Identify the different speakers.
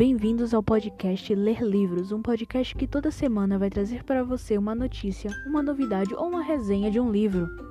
Speaker 1: Bem-vindos ao podcast Ler Livros, um podcast que toda semana vai trazer para você uma notícia, uma novidade ou uma resenha de um livro.